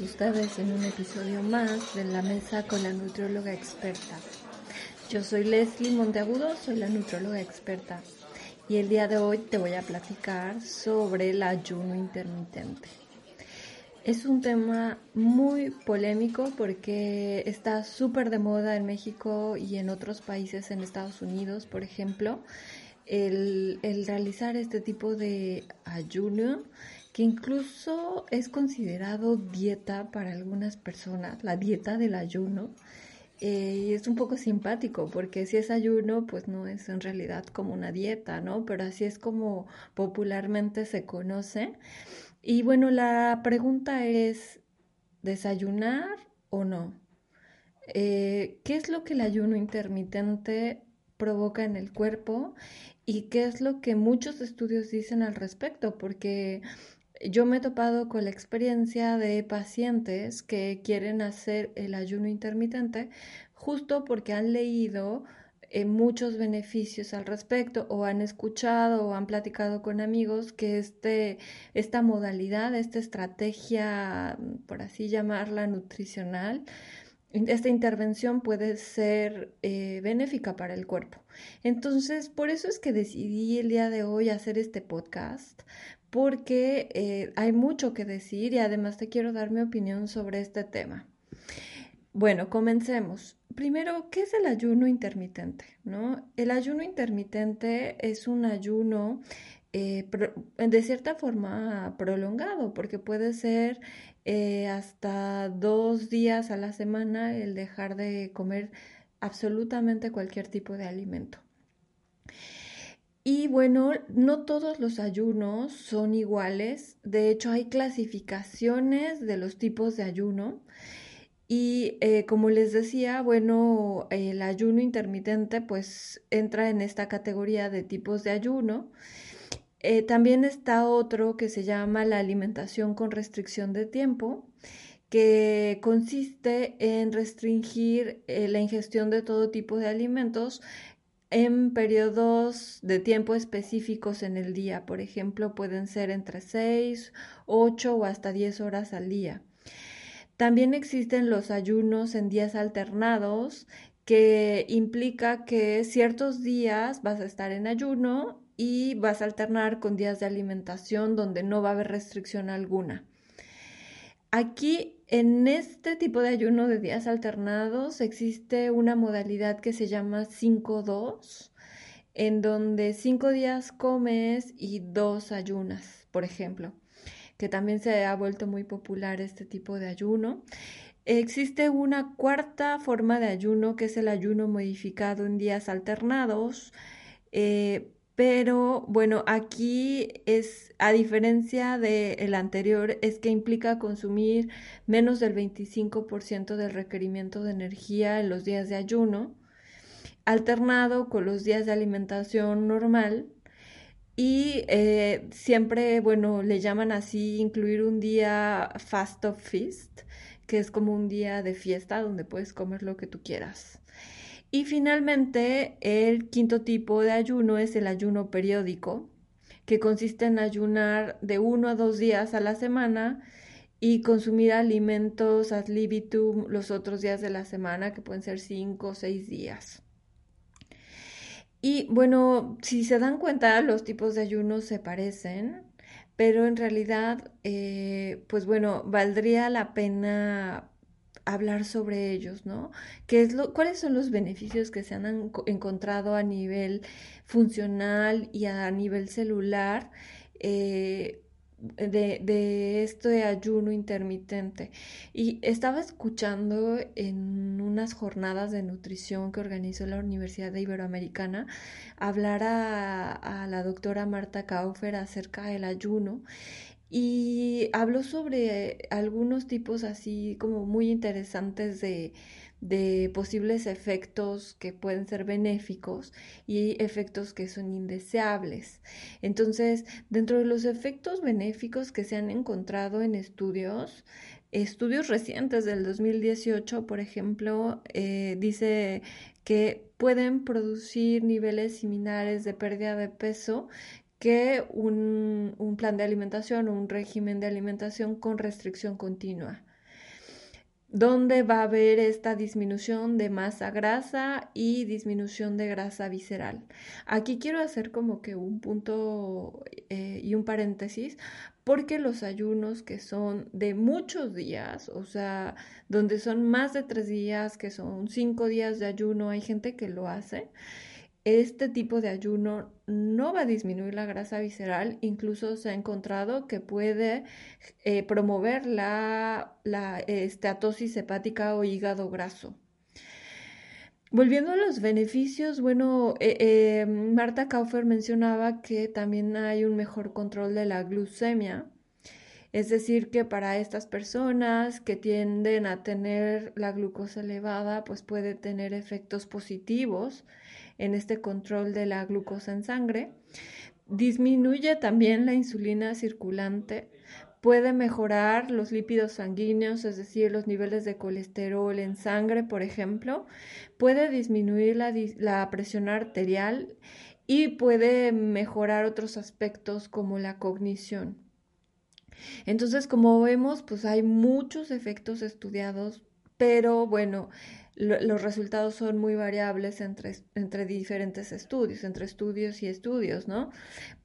Ustedes en un episodio más de la mesa con la nutrióloga experta. Yo soy Leslie Monteagudo, soy la nutrióloga experta y el día de hoy te voy a platicar sobre el ayuno intermitente. Es un tema muy polémico porque está súper de moda en México y en otros países, en Estados Unidos, por ejemplo, el, el realizar este tipo de ayuno que incluso es considerado dieta para algunas personas, la dieta del ayuno. Eh, y es un poco simpático porque si es ayuno, pues no es en realidad como una dieta, ¿no? Pero así es como popularmente se conoce. Y bueno, la pregunta es, ¿desayunar o no? Eh, ¿Qué es lo que el ayuno intermitente provoca en el cuerpo y qué es lo que muchos estudios dicen al respecto? Porque yo me he topado con la experiencia de pacientes que quieren hacer el ayuno intermitente justo porque han leído eh, muchos beneficios al respecto o han escuchado o han platicado con amigos que este, esta modalidad, esta estrategia, por así llamarla, nutricional, esta intervención puede ser eh, benéfica para el cuerpo. Entonces, por eso es que decidí el día de hoy hacer este podcast, porque eh, hay mucho que decir y además te quiero dar mi opinión sobre este tema. Bueno, comencemos. Primero, ¿qué es el ayuno intermitente? ¿no? El ayuno intermitente es un ayuno eh, de cierta forma prolongado, porque puede ser eh, hasta dos días a la semana el dejar de comer absolutamente cualquier tipo de alimento. Y bueno, no todos los ayunos son iguales. De hecho, hay clasificaciones de los tipos de ayuno. Y eh, como les decía, bueno, el ayuno intermitente pues entra en esta categoría de tipos de ayuno. Eh, también está otro que se llama la alimentación con restricción de tiempo, que consiste en restringir eh, la ingestión de todo tipo de alimentos en periodos de tiempo específicos en el día. Por ejemplo, pueden ser entre 6, 8 o hasta 10 horas al día. También existen los ayunos en días alternados, que implica que ciertos días vas a estar en ayuno y vas a alternar con días de alimentación donde no va a haber restricción alguna. Aquí en este tipo de ayuno de días alternados existe una modalidad que se llama 5-2, en donde 5 días comes y 2 ayunas, por ejemplo, que también se ha vuelto muy popular este tipo de ayuno. Existe una cuarta forma de ayuno que es el ayuno modificado en días alternados. Eh, pero bueno, aquí es, a diferencia del anterior, es que implica consumir menos del 25% del requerimiento de energía en los días de ayuno, alternado con los días de alimentación normal. Y eh, siempre, bueno, le llaman así incluir un día fast of feast, que es como un día de fiesta donde puedes comer lo que tú quieras. Y finalmente, el quinto tipo de ayuno es el ayuno periódico, que consiste en ayunar de uno a dos días a la semana y consumir alimentos ad libitum los otros días de la semana, que pueden ser cinco o seis días. Y bueno, si se dan cuenta, los tipos de ayunos se parecen, pero en realidad, eh, pues bueno, valdría la pena hablar sobre ellos, ¿no? ¿Qué es lo, ¿Cuáles son los beneficios que se han encontrado a nivel funcional y a nivel celular eh, de, de este ayuno intermitente? Y estaba escuchando en unas jornadas de nutrición que organizó la Universidad de Iberoamericana hablar a, a la doctora Marta Kaufer acerca del ayuno y habló sobre algunos tipos así como muy interesantes de, de posibles efectos que pueden ser benéficos y efectos que son indeseables. Entonces, dentro de los efectos benéficos que se han encontrado en estudios, estudios recientes del 2018, por ejemplo, eh, dice que pueden producir niveles similares de pérdida de peso que un, un plan de alimentación o un régimen de alimentación con restricción continua donde va a haber esta disminución de masa grasa y disminución de grasa visceral. Aquí quiero hacer como que un punto eh, y un paréntesis porque los ayunos que son de muchos días, o sea, donde son más de tres días, que son cinco días de ayuno, hay gente que lo hace este tipo de ayuno no va a disminuir la grasa visceral, incluso se ha encontrado que puede eh, promover la, la esteatosis hepática o hígado graso. Volviendo a los beneficios, bueno, eh, eh, Marta Kaufer mencionaba que también hay un mejor control de la glucemia, es decir, que para estas personas que tienden a tener la glucosa elevada, pues puede tener efectos positivos en este control de la glucosa en sangre. Disminuye también la insulina circulante, puede mejorar los lípidos sanguíneos, es decir, los niveles de colesterol en sangre, por ejemplo, puede disminuir la, la, presión arterial y puede mejorar otros aspectos como la cognición. Entonces, como vemos, pues hay muchos efectos estudiados, pero bueno, los resultados son muy variables entre, entre diferentes estudios, entre estudios y estudios, ¿no?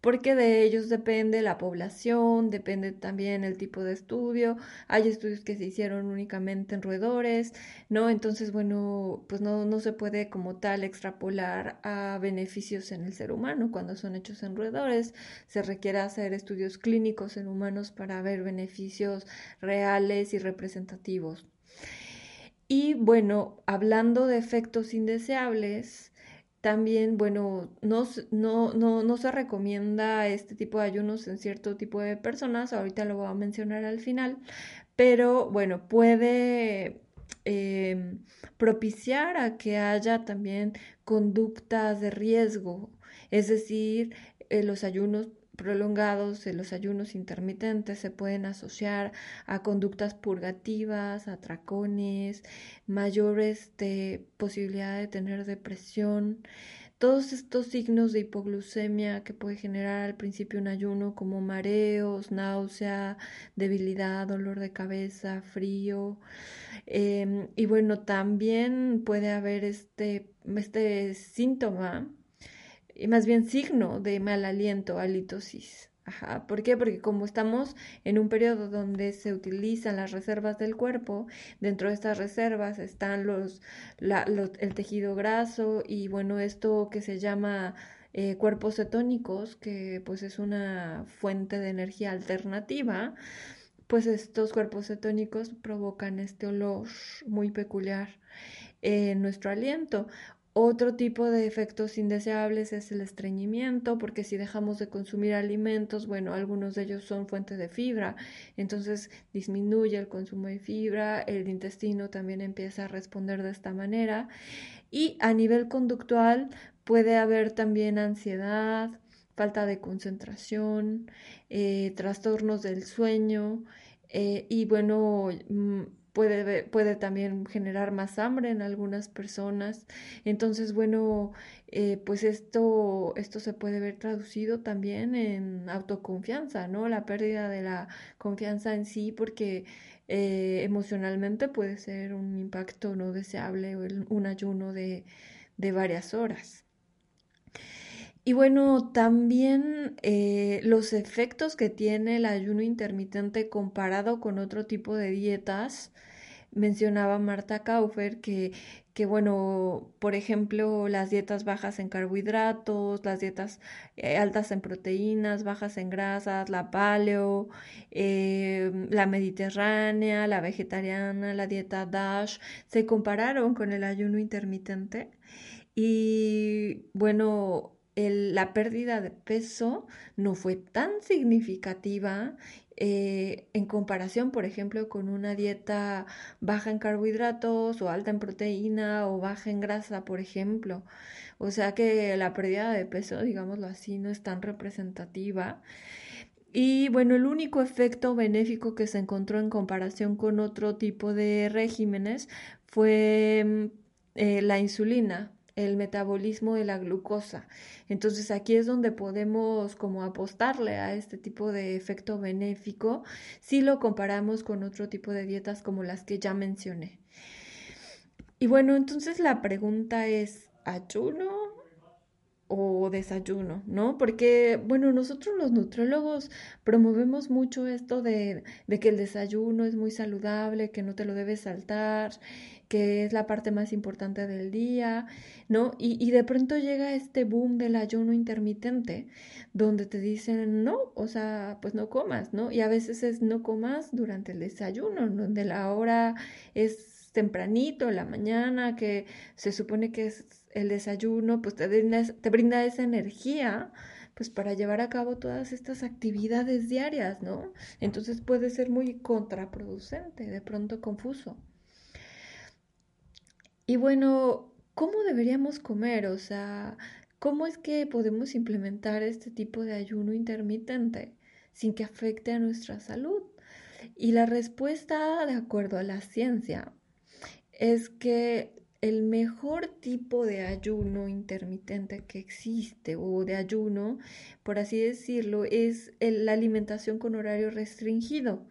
Porque de ellos depende la población, depende también el tipo de estudio. Hay estudios que se hicieron únicamente en roedores, ¿no? Entonces, bueno, pues no, no se puede como tal extrapolar a beneficios en el ser humano cuando son hechos en roedores. Se requiere hacer estudios clínicos en humanos para ver beneficios reales y representativos. Y bueno, hablando de efectos indeseables, también, bueno, no, no, no, no, se recomienda este tipo de ayunos en cierto tipo de personas, ahorita lo voy a mencionar al final, pero bueno, puede em, propiciar a que haya también conductas de riesgo, es decir, eh, los ayunos prolongados de los ayunos intermitentes se pueden asociar a conductas purgativas, atracones, mayores de posibilidad de tener depresión. Todos estos signos de hipoglucemia que puede generar al principio un ayuno como mareos, náusea, debilidad, dolor de cabeza, frío. Em, y bueno, también puede haber este, este síntoma más bien signo de mal aliento, halitosis. Ajá. ¿Por qué? Porque como estamos en un periodo donde se utilizan las reservas del cuerpo, dentro de estas reservas están los, el tejido graso y bueno, esto que se llama eh, cuerpos cetónicos, que pues es una fuente de energía alternativa, pues estos cuerpos cetónicos provocan este olor muy peculiar en nuestro aliento. Otro tipo de efectos indeseables es el estreñimiento, porque si dejamos de consumir alimentos, bueno, algunos de ellos son fuente de fibra, entonces disminuye el consumo de fibra, el intestino también empieza a responder de esta manera. Y a nivel conductual puede haber también ansiedad, falta de concentración, eh, trastornos del sueño eh, y bueno, mm, puede, puede también generar más hambre en algunas personas. Entonces, bueno, eh, pues esto, esto se puede ver traducido también en autoconfianza, ¿no? La pérdida de la confianza en sí, porque eh, emocionalmente puede ser un impacto no deseable o un ayuno de, de varias horas. Y bueno, también eh, los efectos que tiene el ayuno intermitente comparado con otro tipo de dietas. Mencionaba Marta Kaufer que, que, bueno, por ejemplo, las dietas bajas en carbohidratos, las dietas eh, altas en proteínas, bajas en grasas, la paleo, eh, la mediterránea, la vegetariana, la dieta DASH, se compararon con el ayuno intermitente. Y bueno, la pérdida de peso no fue tan significativa eh, en comparación, por ejemplo, con una dieta baja en carbohidratos o alta en proteína o baja en grasa, por ejemplo. O sea que la pérdida de peso, digámoslo así, no es tan representativa. Y bueno, el único efecto benéfico que se encontró en comparación con otro tipo de regímenes fue mm, eh, la insulina el metabolismo de la glucosa. Entonces aquí es donde podemos como apostarle a este tipo de efecto benéfico si lo comparamos con otro tipo de dietas como las que ya mencioné. Y bueno, entonces la pregunta es, ¿ayuno o desayuno, ¿no? Porque, bueno, nosotros los nutriólogos promovemos mucho esto de, de, que el desayuno es muy saludable, que no te lo debes saltar, que es la parte más importante del día, ¿no? Y, y de pronto llega este boom del ayuno intermitente, donde te dicen, no, o sea, pues no comas, ¿no? Y a veces es no comas durante el desayuno, donde la hora es tempranito, la mañana, que se supone que es el desayuno pues te brinda, te brinda esa energía pues para llevar a cabo todas estas actividades diarias, ¿no? Entonces puede ser muy contraproducente, de pronto confuso. Y bueno, ¿cómo deberíamos comer? O sea, ¿cómo es que podemos implementar este tipo de ayuno intermitente sin que afecte a nuestra salud? Y la respuesta, de acuerdo a la ciencia, es que el mejor tipo de ayuno intermitente que existe o de ayuno, por así decirlo, es la alimentación con horario restringido,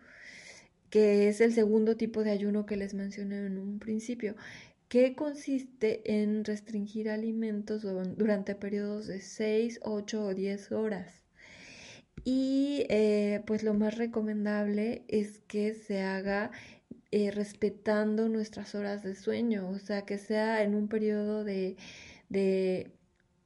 que es el segundo tipo de ayuno que les mencioné en un principio, que consiste en restringir alimentos durante periodos de 6, 8 o 10 horas. Y eh, pues lo más recomendable es que se haga eh, respetando nuestras horas de sueño, o sea, que sea en un periodo de, de,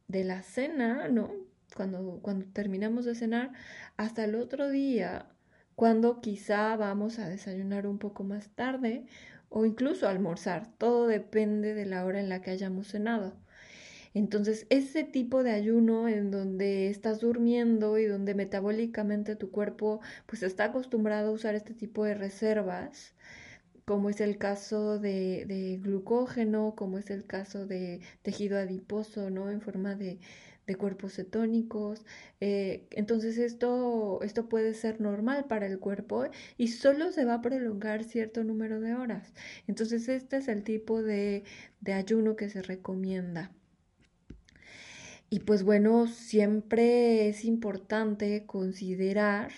de la cena, ¿no? Cuando, cuando terminamos de cenar, hasta el otro día, cuando quizá vamos a desayunar un poco más tarde o incluso almorzar, todo depende de la hora en la que hayamos cenado. Entonces, ese tipo de ayuno en donde estás durmiendo y donde metabólicamente tu cuerpo pues está acostumbrado a usar este tipo de reservas, como es el caso de, glucógeno, como es el caso de tejido adiposo, ¿no? En forma de, cuerpos cetónicos. Eh, entonces esto, esto puede ser normal para el cuerpo y solo se va a prolongar cierto número de horas. Entonces este es el tipo de, de ayuno que se recomienda. Y pues bueno, siempre es importante considerar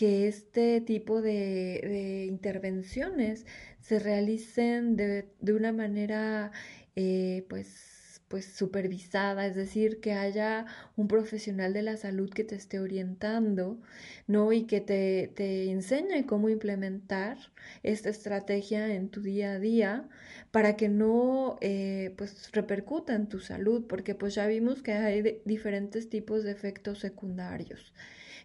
que este tipo de, intervenciones se realicen de, una manera eh, pues, pues supervisada, es decir, que haya un profesional de la salud que te esté orientando, ¿no? Y que te, te enseñe cómo implementar esta estrategia en tu día a día para que no eh, pues repercuta en tu salud, porque pues ya vimos que hay diferentes tipos de efectos secundarios.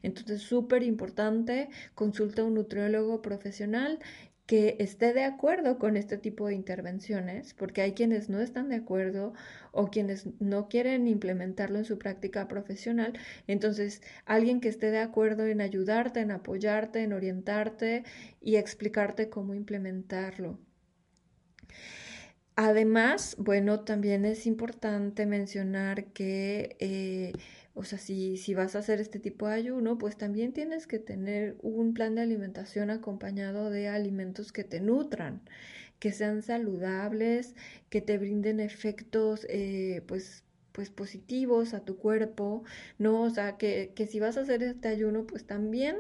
Entonces, súper importante, consulta a un nutriólogo profesional que esté de acuerdo con este tipo de intervenciones, porque hay quienes no están de acuerdo o quienes no quieren implementarlo en su práctica profesional. Entonces, alguien que esté de acuerdo en ayudarte, en apoyarte, en orientarte y explicarte cómo implementarlo. Además, bueno, también es importante mencionar que eh, o sea, si, si vas a hacer este tipo de ayuno, pues también tienes que tener un plan de alimentación acompañado de alimentos que te nutran, que sean saludables, que te brinden efectos, eh, pues, pues positivos a tu cuerpo, ¿no? O sea, que, que si vas a hacer este ayuno, pues también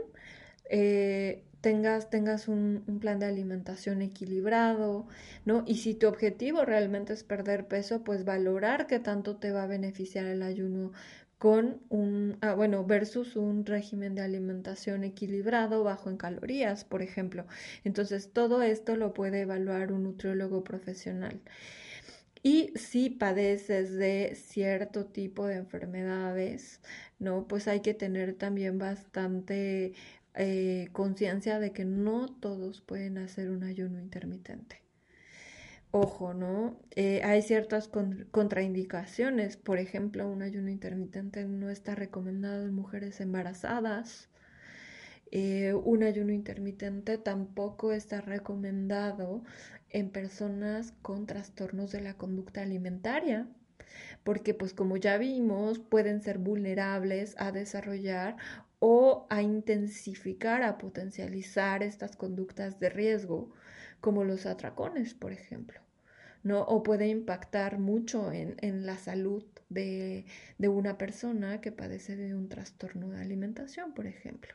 eh, tengas, tengas un, un, plan de alimentación equilibrado, ¿no? Y si tu objetivo realmente es perder peso, pues valorar qué tanto te va a beneficiar el ayuno con un, ah, bueno, versus un régimen de alimentación equilibrado, bajo en calorías, por ejemplo. Entonces, todo esto lo puede evaluar un nutriólogo profesional. Y si padeces de cierto tipo de enfermedades, ¿no? Pues hay que tener también bastante eh, conciencia de que no todos pueden hacer un ayuno intermitente ojo, ¿no? Eh, hay ciertas contraindicaciones, por ejemplo, un ayuno intermitente no está recomendado en mujeres embarazadas. Eh, un ayuno intermitente tampoco está recomendado en personas con trastornos de la conducta alimentaria, porque pues como ya vimos, pueden ser vulnerables a desarrollar o a intensificar, a potencializar estas conductas de riesgo, como los atracones, por ejemplo. ¿no? O puede impactar mucho en, en la salud de, de una persona que padece de un trastorno de alimentación, por ejemplo.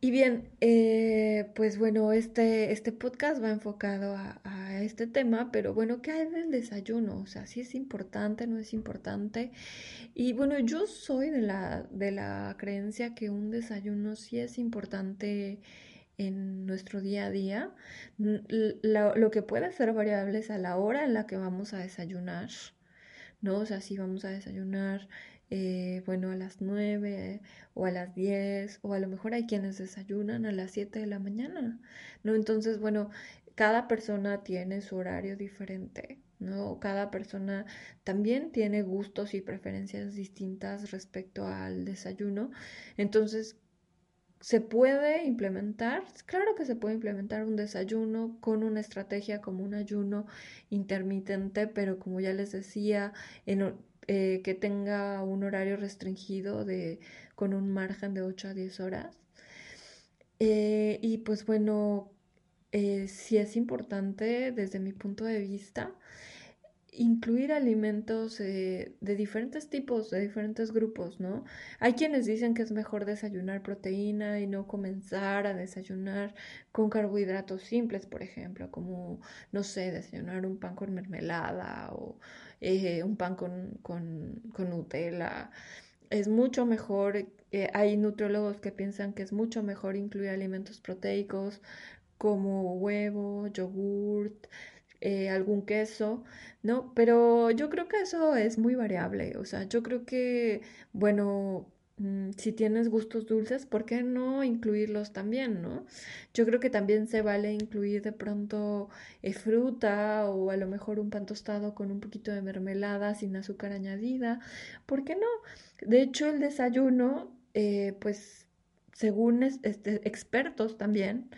Y bien, eh, pues bueno, este, este podcast va enfocado a, a, este tema, pero bueno, ¿qué hay del desayuno? O sea, si es importante, no es importante. Y bueno, yo soy de la, de la creencia que un desayuno sí es importante en nuestro día a día. Lo, que puede ser variable es a la hora en la que vamos a desayunar, ¿no? O sea, si vamos a desayunar eh, bueno, a las 9 o a las 10 o a lo mejor hay quienes desayunan a las 7 de la mañana, ¿no? Entonces, bueno, cada persona tiene su horario diferente, ¿no? Cada persona también tiene gustos y preferencias distintas respecto al desayuno. Entonces, ¿Se puede implementar? Claro que se puede implementar un desayuno con una estrategia como un ayuno intermitente, pero como ya les decía, eh, que tenga un horario restringido de, con un margen de 8 a 10 horas. Eh, y pues bueno, eh, sí es importante desde mi punto de vista incluir alimentos de diferentes tipos, de diferentes grupos, ¿no? Hay quienes dicen que es mejor desayunar proteína y no comenzar a desayunar con carbohidratos simples, por ejemplo, como, no sé, desayunar un pan con mermelada o eh, un pan con, con, con, Nutella. Es mucho mejor, eh, hay nutriólogos que piensan que es mucho mejor incluir alimentos proteicos como huevo, yogurt, eh, algún queso, ¿no? Pero yo creo que eso es muy variable, o sea, yo creo que, bueno, Mm, si tienes gustos dulces, ¿por qué no incluirlos también, no? Yo creo que también se vale incluir de pronto eh, fruta o a lo mejor un pan tostado con un poquito de mermelada sin azúcar añadida. ¿Por qué no? De hecho, el desayuno, eh, pues, según este, expertos también,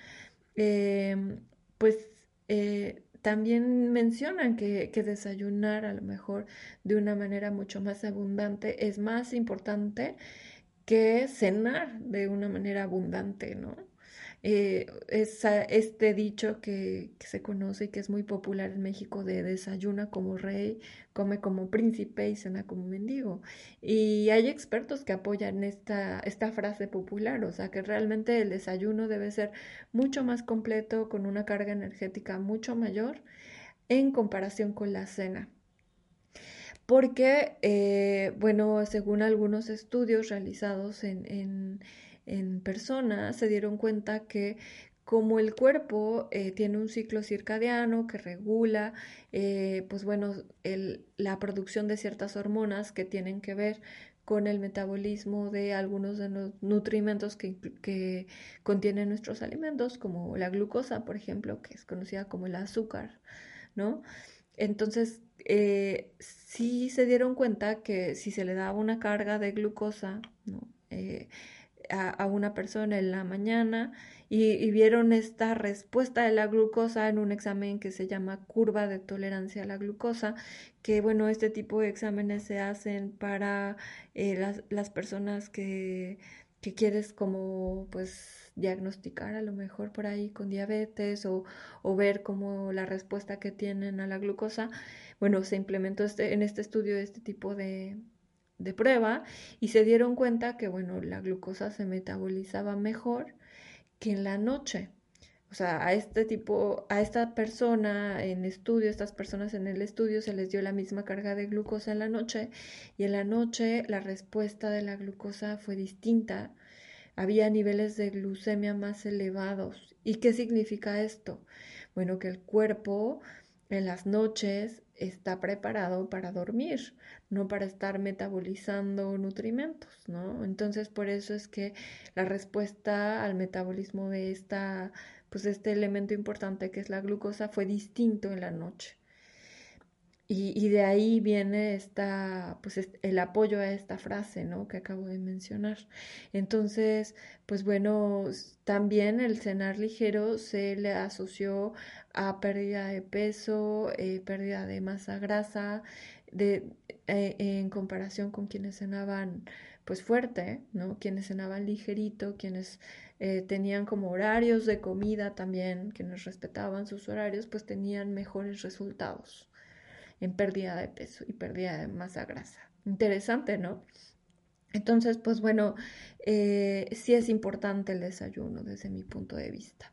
em, pues eh, también mencionan que, que, desayunar a lo mejor de una manera mucho más abundante es más importante que cenar de una manera abundante, ¿no? Eh, este dicho que, se conoce y que es muy popular en México de desayuna como rey, come como príncipe y cena como mendigo. Y hay expertos que apoyan esta, esta frase popular, o sea que realmente el desayuno debe ser mucho más completo, con una carga energética mucho mayor en comparación con la cena porque, eh, bueno, según algunos estudios realizados en, en, personas, se dieron cuenta que como el cuerpo eh, tiene un ciclo circadiano que regula, eh, pues bueno, la producción de ciertas hormonas que tienen que ver con el metabolismo de algunos de los nutrimentos que, contienen nuestros alimentos, como la glucosa, por ejemplo, que es conocida como el azúcar, ¿no? Entonces, eh, sí se dieron cuenta que si se le daba una carga de glucosa eh, a, una persona en la mañana y, vieron esta respuesta de la glucosa en un examen que se llama curva de tolerancia a la glucosa, que bueno, este tipo de exámenes se hacen para eh, las, las personas que que quieres como pues diagnosticar a lo mejor por ahí con diabetes o, o ver como la respuesta que tienen a la glucosa, bueno, se implementó este, en este estudio este tipo de, de prueba y se dieron cuenta que bueno, la glucosa se metabolizaba mejor que en la noche. O sea, a este tipo, a esta persona en estudio, estas personas en el estudio se les dio la misma carga de glucosa en la noche y en la noche la respuesta de la glucosa fue distinta. Había niveles de glucemia más elevados. ¿Y qué significa esto? Bueno, que el cuerpo en las noches está preparado para dormir, no para estar metabolizando nutrimentos, ¿no? Entonces, por eso es que la respuesta al metabolismo de esta pues este elemento importante que es la glucosa fue distinto en la noche. Y, de ahí viene esta, pues el apoyo a esta frase, ¿no? Que acabo de mencionar. Entonces, pues bueno, también el cenar ligero se le asoció a pérdida de peso, eh, pérdida de masa grasa, de, eh, en comparación con quienes cenaban pues fuerte, ¿no? Quienes cenaban ligerito, quienes eh, tenían como horarios de comida también, que nos respetaban sus horarios, pues tenían mejores resultados en pérdida de peso y pérdida de masa grasa. Interesante, ¿no? Entonces, pues bueno, eh, sí es importante el desayuno desde mi punto de vista.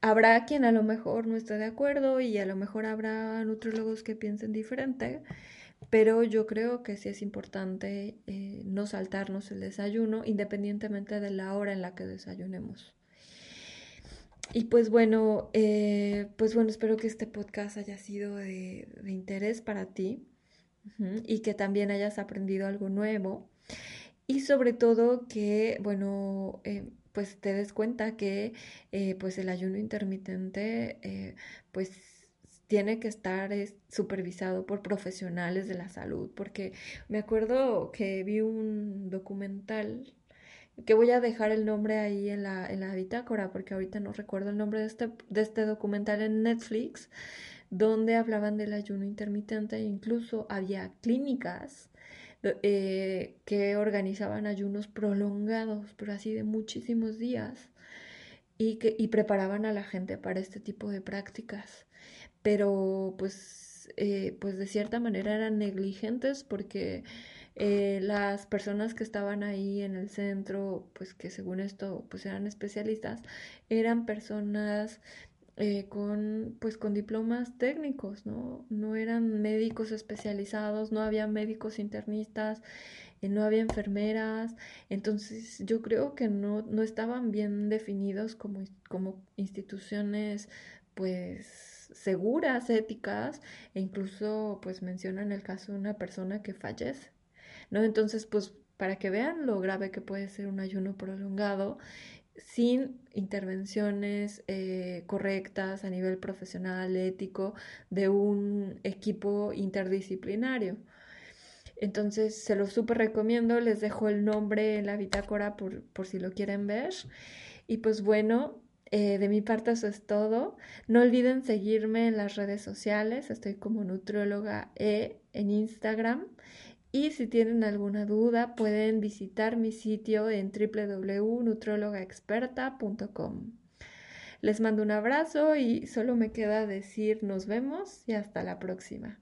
Habrá quien a lo mejor no esté de acuerdo y a lo mejor habrá nutrólogos que piensen diferente, pero yo creo que sí es importante eh, no saltarnos el desayuno independientemente de la hora en la que desayunemos. Y pues bueno, eh, pues bueno, espero que este podcast haya sido de, interés para ti y que también hayas aprendido algo nuevo. Y sobre todo que, bueno, eh, pues te des cuenta que pues el ayuno intermitente pues tiene que estar supervisado por profesionales de la salud, porque me acuerdo que vi un documental que voy a dejar el nombre ahí en la, en la bitácora, porque ahorita no recuerdo el nombre de este, de este documental en Netflix, donde hablaban del ayuno intermitente incluso había clínicas eh, que organizaban ayunos prolongados, pero así de muchísimos días, y, que, y preparaban a la gente para este tipo de prácticas. Pero pues, eh, pues de cierta manera eran negligentes porque eh, las personas que estaban ahí en el centro, pues que según esto pues eran especialistas, eran personas eh, con pues con diplomas técnicos, ¿no? No eran médicos especializados, no había médicos internistas, no había enfermeras, entonces yo creo que no, no estaban bien definidos como, como instituciones pues seguras, éticas, e incluso pues mencionan el caso de una persona que fallece, ¿no? Entonces, pues para que vean lo grave que puede ser un ayuno prolongado sin intervenciones eh, correctas a nivel profesional, ético, de un equipo interdisciplinario. Entonces, se lo súper recomiendo, les dejo el nombre en la bitácora por, por si lo quieren ver. Y pues bueno, eh, de mi parte eso es todo. No olviden seguirme en las redes sociales. Estoy como Nutrióloga E en Instagram. Y si tienen alguna duda pueden visitar mi sitio en www.nutriólogaexperta.com. Les mando un abrazo y solo me queda decir nos vemos y hasta la próxima.